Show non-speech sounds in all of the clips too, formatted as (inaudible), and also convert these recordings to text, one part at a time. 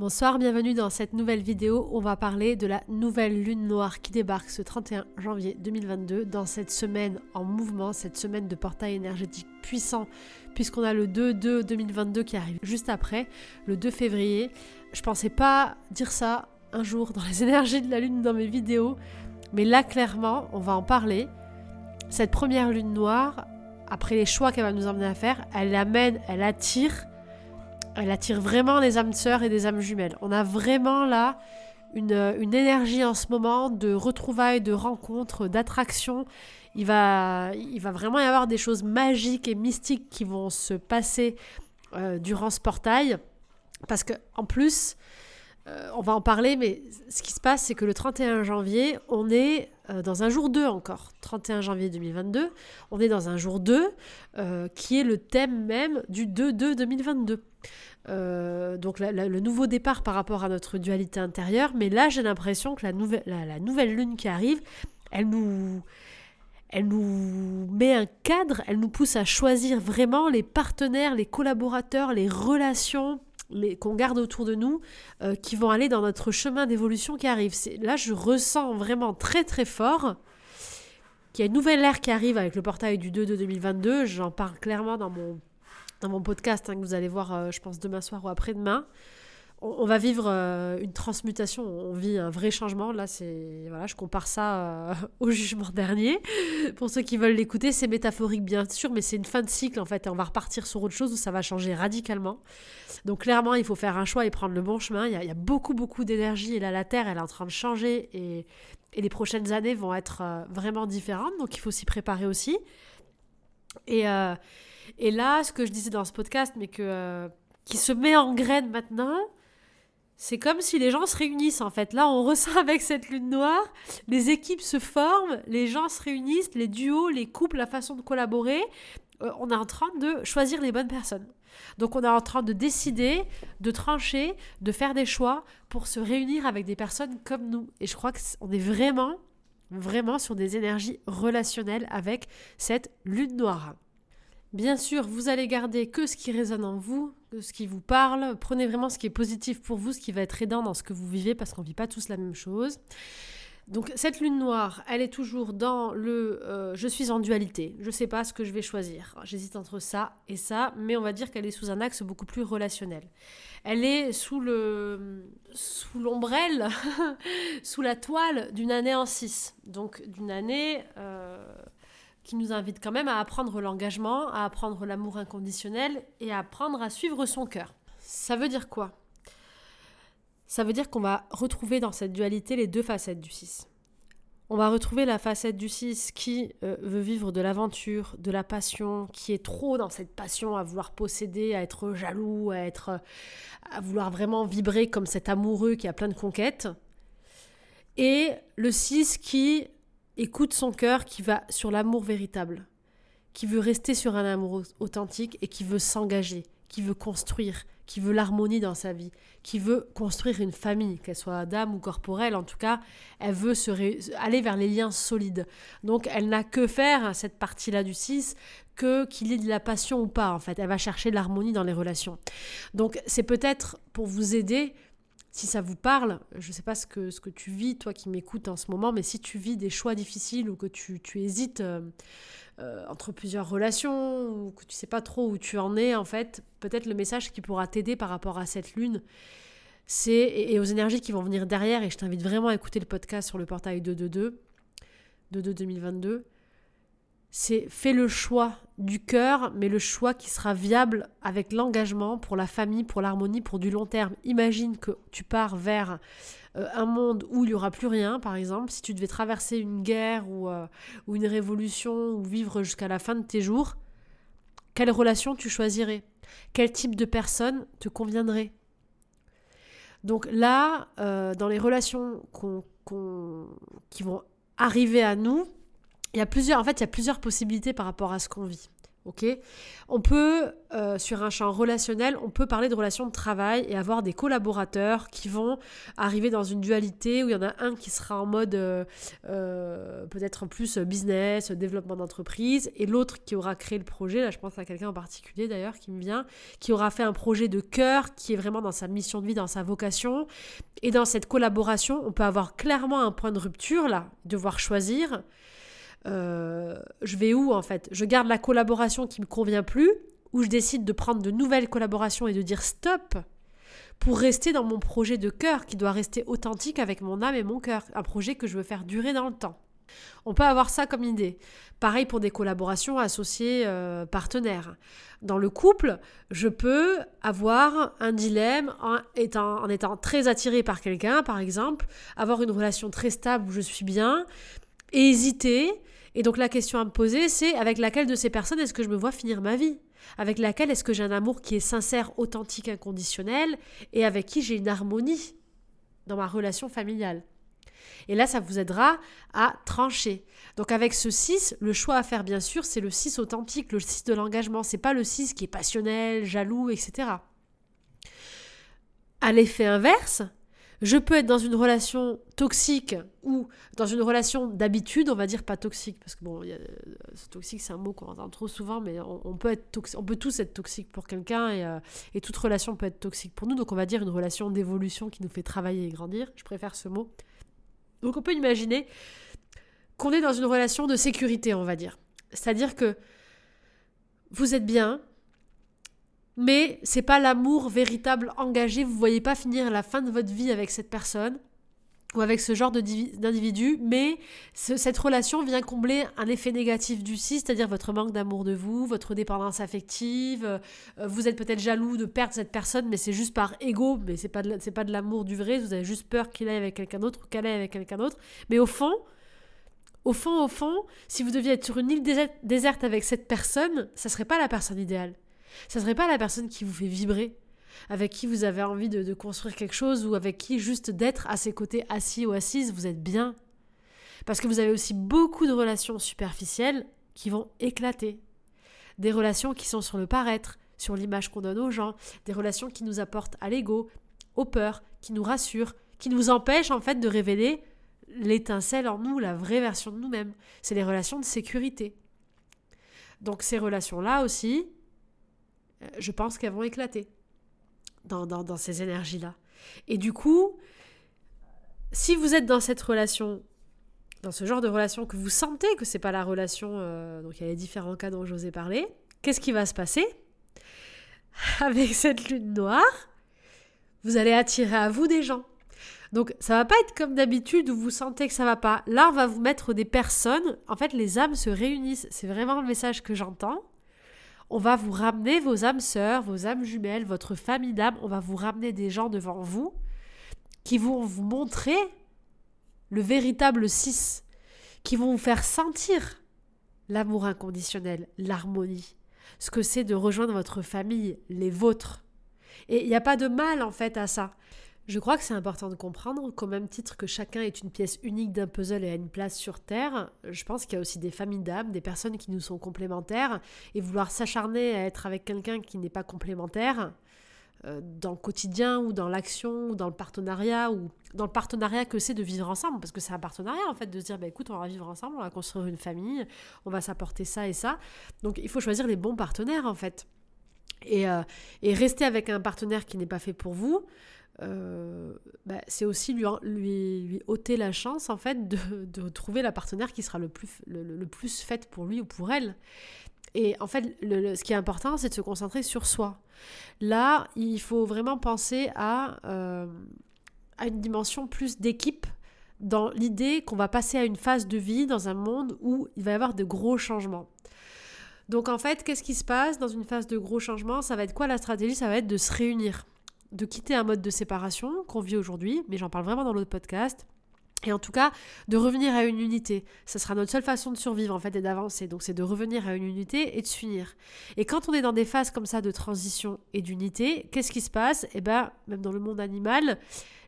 Bonsoir, bienvenue dans cette nouvelle vidéo. On va parler de la nouvelle lune noire qui débarque ce 31 janvier 2022 dans cette semaine en mouvement, cette semaine de portail énergétique puissant puisqu'on a le 2-2 2022 qui arrive juste après, le 2 février. Je pensais pas dire ça un jour dans les (laughs) énergies de la lune dans mes vidéos, mais là clairement, on va en parler. Cette première lune noire, après les choix qu'elle va nous emmener à faire, elle amène, elle attire elle attire vraiment les âmes sœurs et des âmes jumelles. On a vraiment là une, énergie en ce moment de retrouvailles, de rencontres, d'attractions. Il va, il va vraiment y avoir des choses magiques et mystiques qui vont se passer euh, durant ce portail. Parce que en plus, euh, on va en parler, mais ce qui se passe, c'est que le 31 janvier, on est euh, dans un jour 2 encore. 31 janvier 2022, on est dans un jour 2 qui est le thème même du 2-2 2022. Euh, donc le nouveau départ par rapport à notre dualité intérieure. Mais là, j'ai l'impression que la nouvelle, lune qui arrive, elle nous, elle nous met un cadre, elle nous pousse à choisir vraiment les partenaires, les collaborateurs, les relations qu'on garde autour de nous, euh, qui vont aller dans notre chemin d'évolution qui arrive. Là, je ressens vraiment très très fort qu'il y a une nouvelle ère qui arrive avec le portail du 2 de 2022. J'en parle clairement dans mon dans mon podcast hein, que vous allez voir, euh, je pense, demain soir ou après-demain. On, va vivre euh, une transmutation, on vit un vrai changement. Là, voilà, je compare ça euh, (laughs) au jugement dernier. Pour ceux qui veulent l'écouter, c'est métaphorique bien sûr, mais c'est une fin de cycle en fait. Et on va repartir sur autre chose où ça va changer radicalement. Donc clairement, il faut faire un choix et prendre le bon chemin. Il y a, beaucoup beaucoup d'énergie et là, la Terre, elle est en train de changer et, et les prochaines années vont être vraiment différentes. Donc il faut s'y préparer aussi. Et et là, ce que je disais dans ce podcast, mais que, euh, qui se met en graine maintenant, c'est comme si les gens se réunissent en fait. Là, on ressent (laughs) avec cette lune noire, les équipes se forment, les gens se réunissent, les duos, les couples, la façon de collaborer. Euh, on est en train de choisir les bonnes personnes. Donc on est en train de décider, de trancher, de faire des choix pour se réunir avec des personnes comme nous. Et je crois qu'on est vraiment, vraiment sur des énergies relationnelles avec cette lune noire. Bien sûr, vous allez garder que ce qui résonne en vous, que ce qui vous parle. Prenez vraiment ce qui est positif pour vous, ce qui va être aidant dans ce que vous vivez, parce qu'on ne vit pas tous la même chose. Donc cette lune noire, elle est toujours dans le euh, je suis en dualité, je ne sais pas ce que je vais choisir. J'hésite entre ça et ça, mais on va dire qu'elle est sous un axe beaucoup plus relationnel. Elle est sous le sous l'ombrelle, (laughs) sous la toile d'une année en six. Donc d'une année euh, qui nous invite quand même à apprendre l'engagement, à apprendre l'amour inconditionnel et à apprendre à suivre son cœur. Ça veut dire quoi? Ça veut dire qu'on va retrouver dans cette dualité les deux facettes du 6. On va retrouver la facette du 6 qui euh, veut vivre de l'aventure, de la passion, qui est trop dans cette passion à vouloir posséder, à être jaloux, à être à vouloir vraiment vibrer comme cet amoureux qui a plein de conquêtes. Et le 6 qui écoute son cœur qui va sur l'amour véritable, qui veut rester sur un amour authentique et qui veut s'engager, qui veut construire, qui veut l'harmonie dans sa vie, qui veut construire une famille, qu'elle soit d'âme ou corporelle, en tout cas, elle veut aller vers les liens solides. Donc elle n'a que faire, cette partie-là du 6, que qu'il ait de la passion ou pas, en fait. Elle va chercher l'harmonie dans les relations. Donc c'est peut-être pour vous aider si ça vous parle, je ne sais pas ce que, tu vis, toi qui m'écoutes en ce moment, mais si tu vis des choix difficiles ou que tu, hésites euh, euh, entre plusieurs relations ou que tu sais pas trop où tu en es, en fait, peut-être le message qui pourra t'aider par rapport à cette lune, c'est et, aux énergies qui vont venir derrière, et je t'invite vraiment à écouter le podcast sur le portail 222, 22 2022, c'est fais le choix du cœur, mais le choix qui sera viable avec l'engagement pour la famille, pour l'harmonie, pour du long terme. Imagine que tu pars vers euh, un monde où il n'y aura plus rien, par exemple, si tu devais traverser une guerre ou, euh, ou une révolution ou vivre jusqu'à la fin de tes jours, quelle relation tu choisirais? Quel type de personne te conviendrait? Donc là, euh, dans les relations qui vont arriver à nous, il y a plusieurs, en fait, il y a plusieurs possibilités par rapport à ce qu'on vit. Ok? On peut, euh, sur un champ relationnel, on peut parler de relations de travail et avoir des collaborateurs qui vont arriver dans une dualité où il y en a un qui sera en mode euh, euh, peut-être plus business, développement d'entreprise, et l'autre qui aura créé le projet, là je pense à quelqu'un en particulier d'ailleurs qui me vient, qui aura fait un projet de cœur qui est vraiment dans sa mission de vie, dans sa vocation. Et dans cette collaboration, on peut avoir clairement un point de rupture, là, devoir choisir. Euh, je vais où en fait? Je garde la collaboration qui me convient plus ou je décide de prendre de nouvelles collaborations et de dire stop pour rester dans mon projet de cœur qui doit rester authentique avec mon âme et mon cœur, un projet que je veux faire durer dans le temps. On peut avoir ça comme idée. Pareil pour des collaborations associées euh, partenaires. Dans le couple, je peux avoir un dilemme en étant, en étant très attiré par quelqu'un, par exemple, avoir une relation très stable où je suis bien, hésiter et donc la question à me poser, c'est avec laquelle de ces personnes est-ce que je me vois finir ma vie? Avec laquelle est-ce que j'ai un amour qui est sincère, authentique, inconditionnel? Et avec qui j'ai une harmonie dans ma relation familiale? Et là, ça vous aidera à trancher. Donc avec ce 6, le choix à faire bien sûr, c'est le 6 authentique, le 6 de l'engagement. C'est pas le 6 qui est passionnel, jaloux, etc. À l'effet inverse, je peux être dans une relation toxique ou dans une relation d'habitude, on va dire pas toxique, parce que bon, toxique c'est un mot qu'on entend trop souvent, mais on, peut, être on peut tous être toxique pour quelqu'un et, euh, et, toute relation peut être toxique pour nous, donc on va dire une relation d'évolution qui nous fait travailler et grandir, je préfère ce mot. Donc on peut imaginer qu'on est dans une relation de sécurité, on va dire. C'est-à-dire que vous êtes bien, mais c'est pas l'amour véritable engagé. Vous voyez pas finir la fin de votre vie avec cette personne ou avec ce genre d'individu, mais cette relation vient combler un effet négatif du 6, c'est-à-dire votre manque d'amour de vous, votre dépendance affective, euh, vous êtes peut-être jaloux de perdre cette personne, mais c'est juste par ego, mais c'est pas pas de l'amour du vrai, vous avez juste peur qu'il aille avec quelqu'un d'autre ou qu'elle aille avec quelqu'un d'autre, mais au fond, au fond, au fond, si vous deviez être sur une île déserte avec cette personne, ça serait pas la personne idéale. Ça serait pas la personne qui vous fait vibrer, avec qui vous avez envie de, construire quelque chose ou avec qui juste d'être à ses côtés assis ou assise, vous êtes bien. Parce que vous avez aussi beaucoup de relations superficielles qui vont éclater. Des relations qui sont sur le paraître, sur l'image qu'on donne aux gens, des relations qui nous apportent à l'ego, aux peurs, qui nous rassurent, qui nous empêchent en fait de révéler l'étincelle en nous, la vraie version de nous-mêmes. C'est les relations de sécurité. Donc ces relations-là aussi, je pense qu'elles vont éclater dans, ces énergies-là. Et du coup, si vous êtes dans cette relation, dans ce genre de relation que vous sentez que c'est pas la relation, euh, donc il y a les différents cas dont j'osais parler, qu'est-ce qui va se passer? (laughs) Avec cette lune noire, vous allez attirer à vous des gens. Donc ça va pas être comme d'habitude où vous sentez que ça va pas. Là, on va vous mettre des personnes. En fait, les âmes se réunissent. C'est vraiment le message que j'entends on va vous ramener vos âmes sœurs, vos âmes jumelles, votre famille d'âmes, on va vous ramener des gens devant vous qui vont vous montrer le véritable 6, qui vont vous faire sentir l'amour inconditionnel, l'harmonie, ce que c'est de rejoindre votre famille, les vôtres. Et il n'y a pas de mal en fait à ça. Je crois que c'est important de comprendre qu'au même titre que chacun est une pièce unique d'un puzzle et a une place sur Terre, je pense qu'il y a aussi des familles d'âmes, des personnes qui nous sont complémentaires, et vouloir s'acharner à être avec quelqu'un qui n'est pas complémentaire, euh, dans le quotidien ou dans l'action ou dans le partenariat ou dans le partenariat que c'est de vivre ensemble parce que c'est un partenariat en fait de se dire bah, écoute on va vivre ensemble on va construire une famille on va s'apporter ça et ça. Donc il faut choisir les bons partenaires en fait. Et, euh, et rester avec un partenaire qui n'est pas fait pour vous euh, bah, c'est aussi lui, ôter la chance en fait de, trouver la partenaire qui sera le plus, le, plus faite pour lui ou pour elle. Et en fait, ce qui est important, c'est de se concentrer sur soi. Là, il faut vraiment penser à, euh, à une dimension plus d'équipe dans l'idée qu'on va passer à une phase de vie dans un monde où il va y avoir de gros changements. Donc en fait, qu'est-ce qui se passe dans une phase de gros changements? Ça va être quoi la stratégie? Ça va être de se réunir de quitter un mode de séparation qu'on vit aujourd'hui, mais j'en parle vraiment dans l'autre podcast, Et en tout cas, de revenir à une unité. Ça sera notre seule façon de survivre, en fait, et d'avancer. Donc, c'est de revenir à une unité et de s'unir. Et quand on est dans des phases comme ça de transition et d'unité, qu'est-ce qui se passe? Eh bien, même dans le monde animal,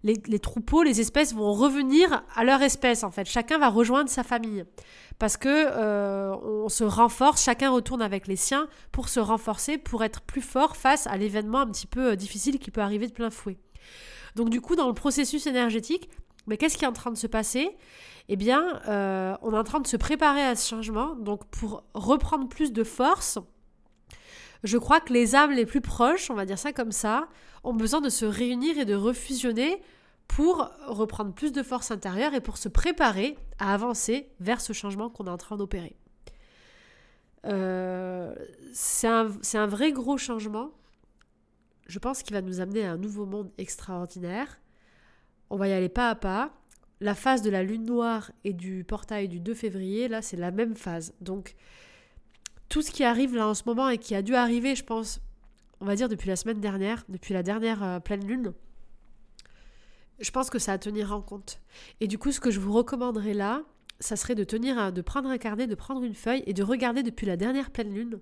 les, troupeaux, les espèces vont revenir à leur espèce, en fait. Chacun va rejoindre sa famille. Parce que euh, on se renforce, chacun retourne avec les siens pour se renforcer, pour être plus fort face à l'événement un petit peu euh, difficile qui peut arriver de plein fouet. Donc du coup, dans le processus énergétique, mais qu'est-ce qui est en train de se passer? Eh bien, euh, on est en train de se préparer à ce changement. Donc, pour reprendre plus de force, je crois que les âmes les plus proches, on va dire ça comme ça, ont besoin de se réunir et de refusionner pour reprendre plus de force intérieure et pour se préparer à avancer vers ce changement qu'on est en train d'opérer. Euh, c'est un, un vrai gros changement. Je pense qu'il va nous amener à un nouveau monde extraordinaire. On va y aller pas à pas. La phase de la lune noire et du portail du 2 février, là, c'est la même phase. Donc, tout ce qui arrive là en ce moment et qui a dû arriver, je pense, on va dire depuis la semaine dernière, depuis la dernière euh, pleine lune, je pense que ça à tenir en compte. Et du coup, ce que je vous recommanderais là, ça serait de tenir, de prendre un carnet, de prendre une feuille et de regarder depuis la dernière pleine lune.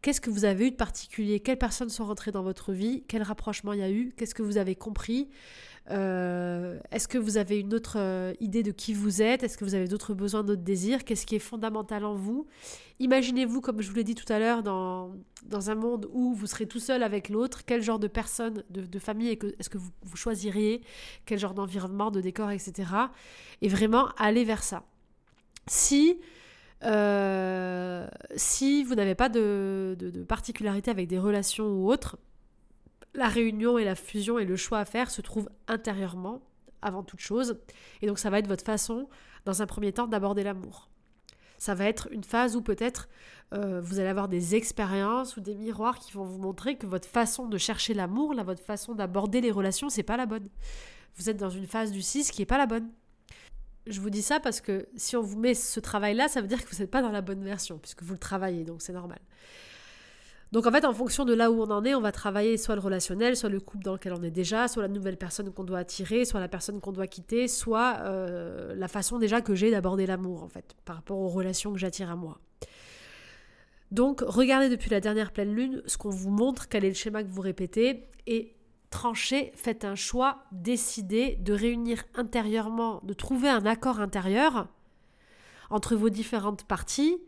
Qu'est-ce que vous avez eu de particulier? Quelles personnes sont rentrées dans votre vie? Quel rapprochement il y a eu? Qu'est-ce que vous avez compris? Euh, Est-ce que vous avez une autre euh, idée de qui vous êtes? Est-ce que vous avez d'autres besoins, d'autres désirs? Qu'est-ce qui est fondamental en vous? Imaginez-vous, comme je vous l'ai dit tout à l'heure, dans, dans un monde où vous serez tout seul avec l'autre. Quel genre de personne, de, famille est-ce que vous, choisiriez? Quel genre d'environnement, de décor, etc. Et vraiment aller vers ça. Si euh, si vous n'avez pas de, particularité avec des relations ou autres, la réunion et la fusion et le choix à faire se trouvent intérieurement, avant toute chose. Et donc ça va être votre façon, dans un premier temps, d'aborder l'amour. Ça va être une phase où peut-être euh, vous allez avoir des expériences ou des miroirs qui vont vous montrer que votre façon de chercher l'amour, là, votre façon d'aborder les relations, c'est pas la bonne. Vous êtes dans une phase du 6 qui est pas la bonne. Je vous dis ça parce que si on vous met ce travail-là, ça veut dire que vous n'êtes pas dans la bonne version, puisque vous le travaillez, donc c'est normal. Donc en fait, en fonction de là où on en est, on va travailler soit le relationnel, soit le couple dans lequel on est déjà, soit la nouvelle personne qu'on doit attirer, soit la personne qu'on doit quitter, soit euh, la façon déjà que j'ai d'aborder l'amour, en fait, par rapport aux relations que j'attire à moi. Donc regardez depuis la dernière pleine lune ce qu'on vous montre, quel est le schéma que vous répétez, et tranchez, faites un choix, décidez de réunir intérieurement, de trouver un accord intérieur entre vos différentes parties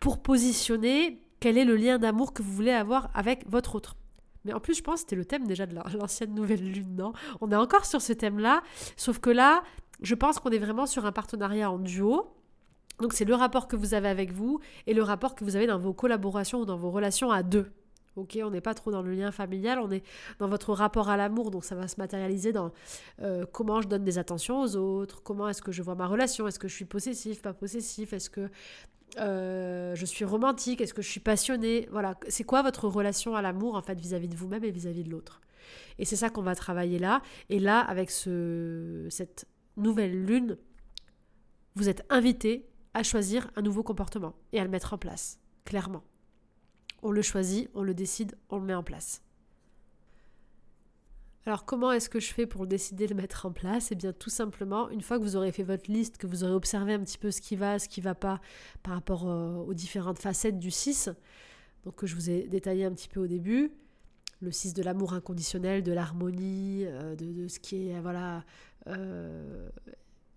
pour positionner quel est le lien d'amour que vous voulez avoir avec votre autre. Mais en plus, je pense que c'était le thème déjà de (laughs) l'ancienne nouvelle lune, non? On est encore sur ce thème-là, sauf que là, je pense qu'on est vraiment sur un partenariat en duo. Donc c'est le rapport que vous avez avec vous et le rapport que vous avez dans vos collaborations ou dans vos relations à deux. Ok, on n'est pas trop dans le lien familial, on est dans votre rapport à l'amour, donc ça va se matérialiser dans euh, comment je donne des attentions aux autres, comment est-ce que je vois ma relation, est-ce que je suis possessif, pas possessif, est-ce que euh, je suis romantique, est-ce que je suis passionné, voilà, c'est quoi votre relation à l'amour en fait vis-à-vis de vous-même et vis-à-vis de l'autre? Et c'est ça qu'on va travailler là. Et là, avec ce, cette nouvelle lune, vous êtes invité à choisir un nouveau comportement et à le mettre en place, clairement. On le choisit, on le décide, on le met en place. Alors comment est-ce que je fais pour décider de le mettre en place? Eh bien tout simplement, une fois que vous aurez fait votre liste, que vous aurez observé un petit peu ce qui va, ce qui ne va pas par rapport euh, aux différentes facettes du 6, donc que je vous ai détaillé un petit peu au début, le 6 de l'amour inconditionnel, de l'harmonie, euh, de, ce qui est voilà euh,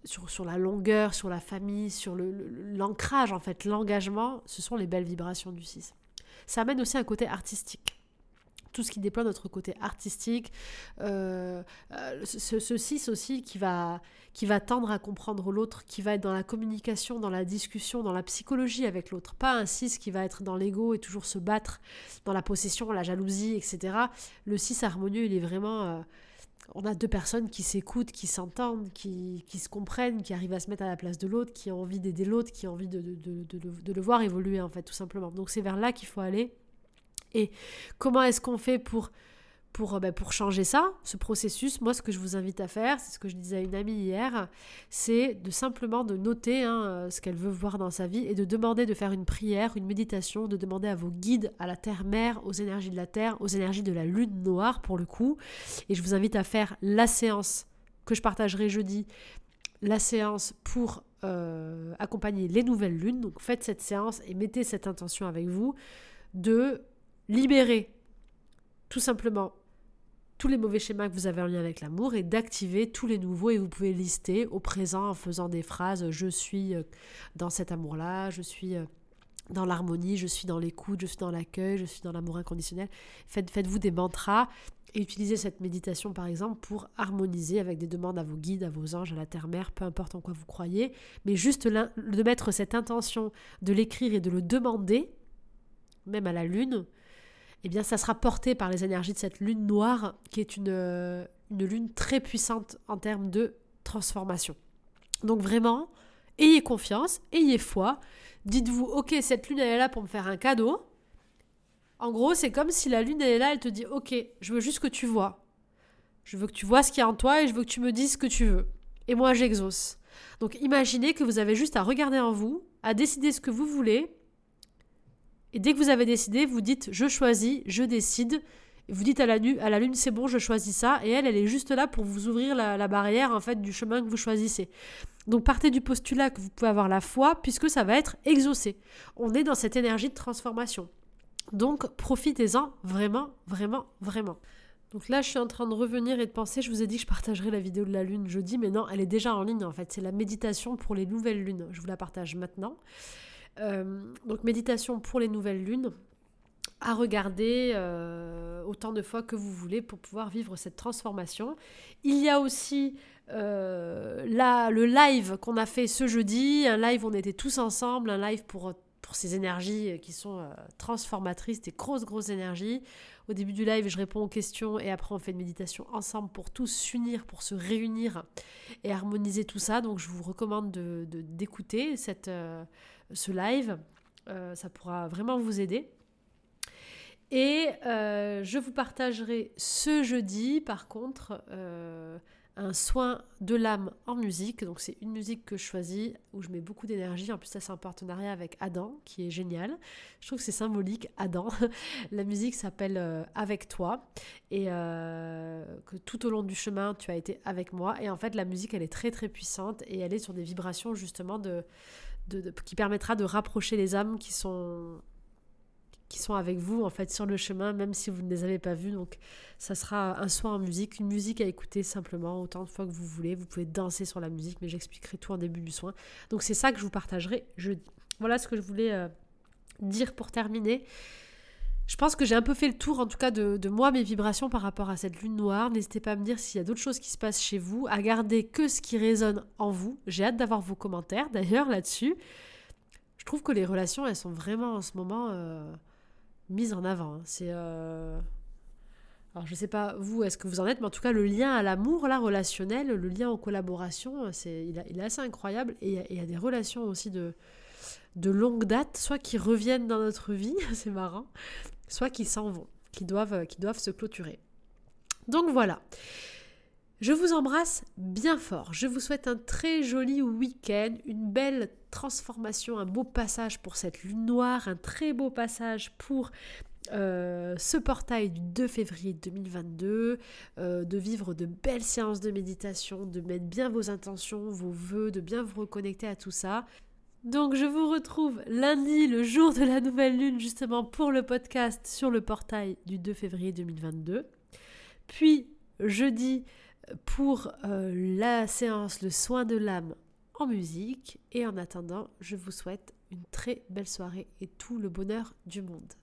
sur, sur, la longueur, sur la famille, sur l'ancrage en fait, l'engagement, ce sont les belles vibrations du 6 ça amène aussi un côté artistique tout ce qui déploie notre côté artistique, euh, euh, ce, 6 aussi qui va, qui va tendre à comprendre l'autre, qui va être dans la communication, dans la discussion, dans la psychologie avec l'autre. Pas un 6 qui va être dans l'ego et toujours se battre dans la possession, la jalousie, etc. Le 6 harmonieux, il est vraiment... Euh, on a deux personnes qui s'écoutent, qui s'entendent, qui, qui, se comprennent, qui arrivent à se mettre à la place de l'autre, qui ont envie d'aider l'autre, qui ont envie de, de, de, le voir évoluer, en fait, tout simplement. Donc c'est vers là qu'il faut aller. Et comment est-ce qu'on fait pour pour, euh, bah, pour changer ça, ce processus, moi, ce que je vous invite à faire, c'est ce que je disais à une amie hier, c'est de simplement de noter hein, euh, ce qu'elle veut voir dans sa vie et de demander de faire une prière, une méditation, de demander à vos guides, à la terre-mère, aux énergies de la terre, aux énergies de la lune noire pour le coup. Et je vous invite à faire la séance que je partagerai jeudi la séance pour euh, accompagner les nouvelles lunes. Donc faites cette séance et mettez cette intention avec vous de libérer tout simplement tous les mauvais schémas que vous avez en lien avec l'amour et d'activer tous les nouveaux et vous pouvez lister au présent en faisant des phrases je suis euh, dans cet amour-là, je suis euh, dans l'harmonie, je suis dans l'écoute, je suis dans l'accueil, je suis dans l'amour inconditionnel. Faites, faites-vous des mantras et utilisez cette méditation par exemple pour harmoniser avec des demandes à vos guides, à vos anges, à la terre-mère, peu importe en quoi vous croyez, mais juste de mettre cette intention, de l'écrire et de le demander, même à la lune, eh bien ça sera porté par les énergies de cette lune noire qui est une, euh, une lune très puissante en termes de transformation. Donc vraiment, ayez confiance, ayez foi, dites-vous, ok, cette lune elle est là pour me faire un cadeau, en gros, c'est comme si la lune elle est là, elle te dit Ok, je veux juste que tu vois. Je veux que tu vois ce qu'il y a en toi et je veux que tu me dises ce que tu veux. Et moi, j'exauce. Donc imaginez que vous avez juste à regarder en vous, à décider ce que vous voulez. Et dès que vous avez décidé, vous dites Je choisis, je décide. Vous dites à la, lune, à la lune, c'est bon, je choisis ça. Et elle, elle est juste là pour vous ouvrir la, la barrière en fait du chemin que vous choisissez. Donc partez du postulat que vous pouvez avoir la foi puisque ça va être exaucé. On est dans cette énergie de transformation. Donc profitez-en vraiment, vraiment, vraiment. Donc là, je suis en train de revenir et de penser, je vous ai dit que je partagerai la vidéo de la lune jeudi, mais non, elle est déjà en ligne en fait. C'est la méditation pour les nouvelles lunes. Je vous la partage maintenant. Euh, donc méditation pour les nouvelles lunes à regarder euh, autant de fois que vous voulez pour pouvoir vivre cette transformation. Il y a aussi euh, le live qu'on a fait ce jeudi, un live où on était tous ensemble, un live pour pour ces énergies qui sont euh, transformatrices, des grosses, grosses énergies. Au début du live, je réponds aux questions et après on fait une méditation ensemble pour tous s'unir, pour se réunir et harmoniser tout ça. Donc je vous recommande d'écouter de, d'écouter cette ce live. ça pourra vraiment vous aider. Et je vous partagerai ce jeudi, par contre, un soin de l'âme en musique. Donc c'est une musique que je choisis où je mets beaucoup d'énergie. En plus ça c'est un partenariat avec Adam qui est génial. Je trouve que c'est symbolique Adam. (laughs) La musique s'appelle euh, Avec toi et euh, que tout au long du chemin tu as été avec moi. Et en fait la musique elle est très très puissante et elle est sur des vibrations justement de, qui permettra de rapprocher les âmes qui sont qui sont avec vous en fait sur le chemin, même si vous ne les avez pas vus. Donc ça sera un soin en musique, une musique à écouter simplement autant de fois que vous voulez. Vous pouvez danser sur la musique, mais j'expliquerai tout en début du soin. Donc c'est ça que je vous partagerai jeudi. Voilà ce que je voulais euh, dire pour terminer. Je pense que j'ai un peu fait le tour, en tout cas, de, moi, mes vibrations par rapport à cette lune noire. N'hésitez pas à me dire s'il y a d'autres choses qui se passent chez vous, à garder que ce qui résonne en vous. J'ai hâte d'avoir vos commentaires, (laughs) d'ailleurs, là-dessus. Je trouve que les relations, elles sont vraiment en ce moment... Euh, mise en avant. Hein. C'est. Euh, alors, je sais pas, vous, est-ce que vous en êtes, mais en tout cas, le lien à l'amour, là, relationnel, le lien en collaboration, c'est, il, est assez incroyable. Et il y, a des relations aussi de, de longue date, soit qui reviennent dans notre vie, (laughs) c'est marrant, soit qui s'en vont, qui doivent, qui doivent se clôturer. Donc voilà. Je vous embrasse bien fort. Je vous souhaite un très joli week-end, une belle transformation, un beau passage pour cette lune noire, un très beau passage pour euh, ce portail du 2 février 2022, euh, de vivre de belles séances de méditation, de mettre bien vos intentions, vos voeux, de bien vous reconnecter à tout ça. Donc je vous retrouve lundi, le jour de la nouvelle lune, justement pour le podcast sur le portail du 2 février 2022. Puis jeudi, pour euh, la séance Le soin de l'âme en musique. Et en attendant, je vous souhaite une très belle soirée et tout le bonheur du monde.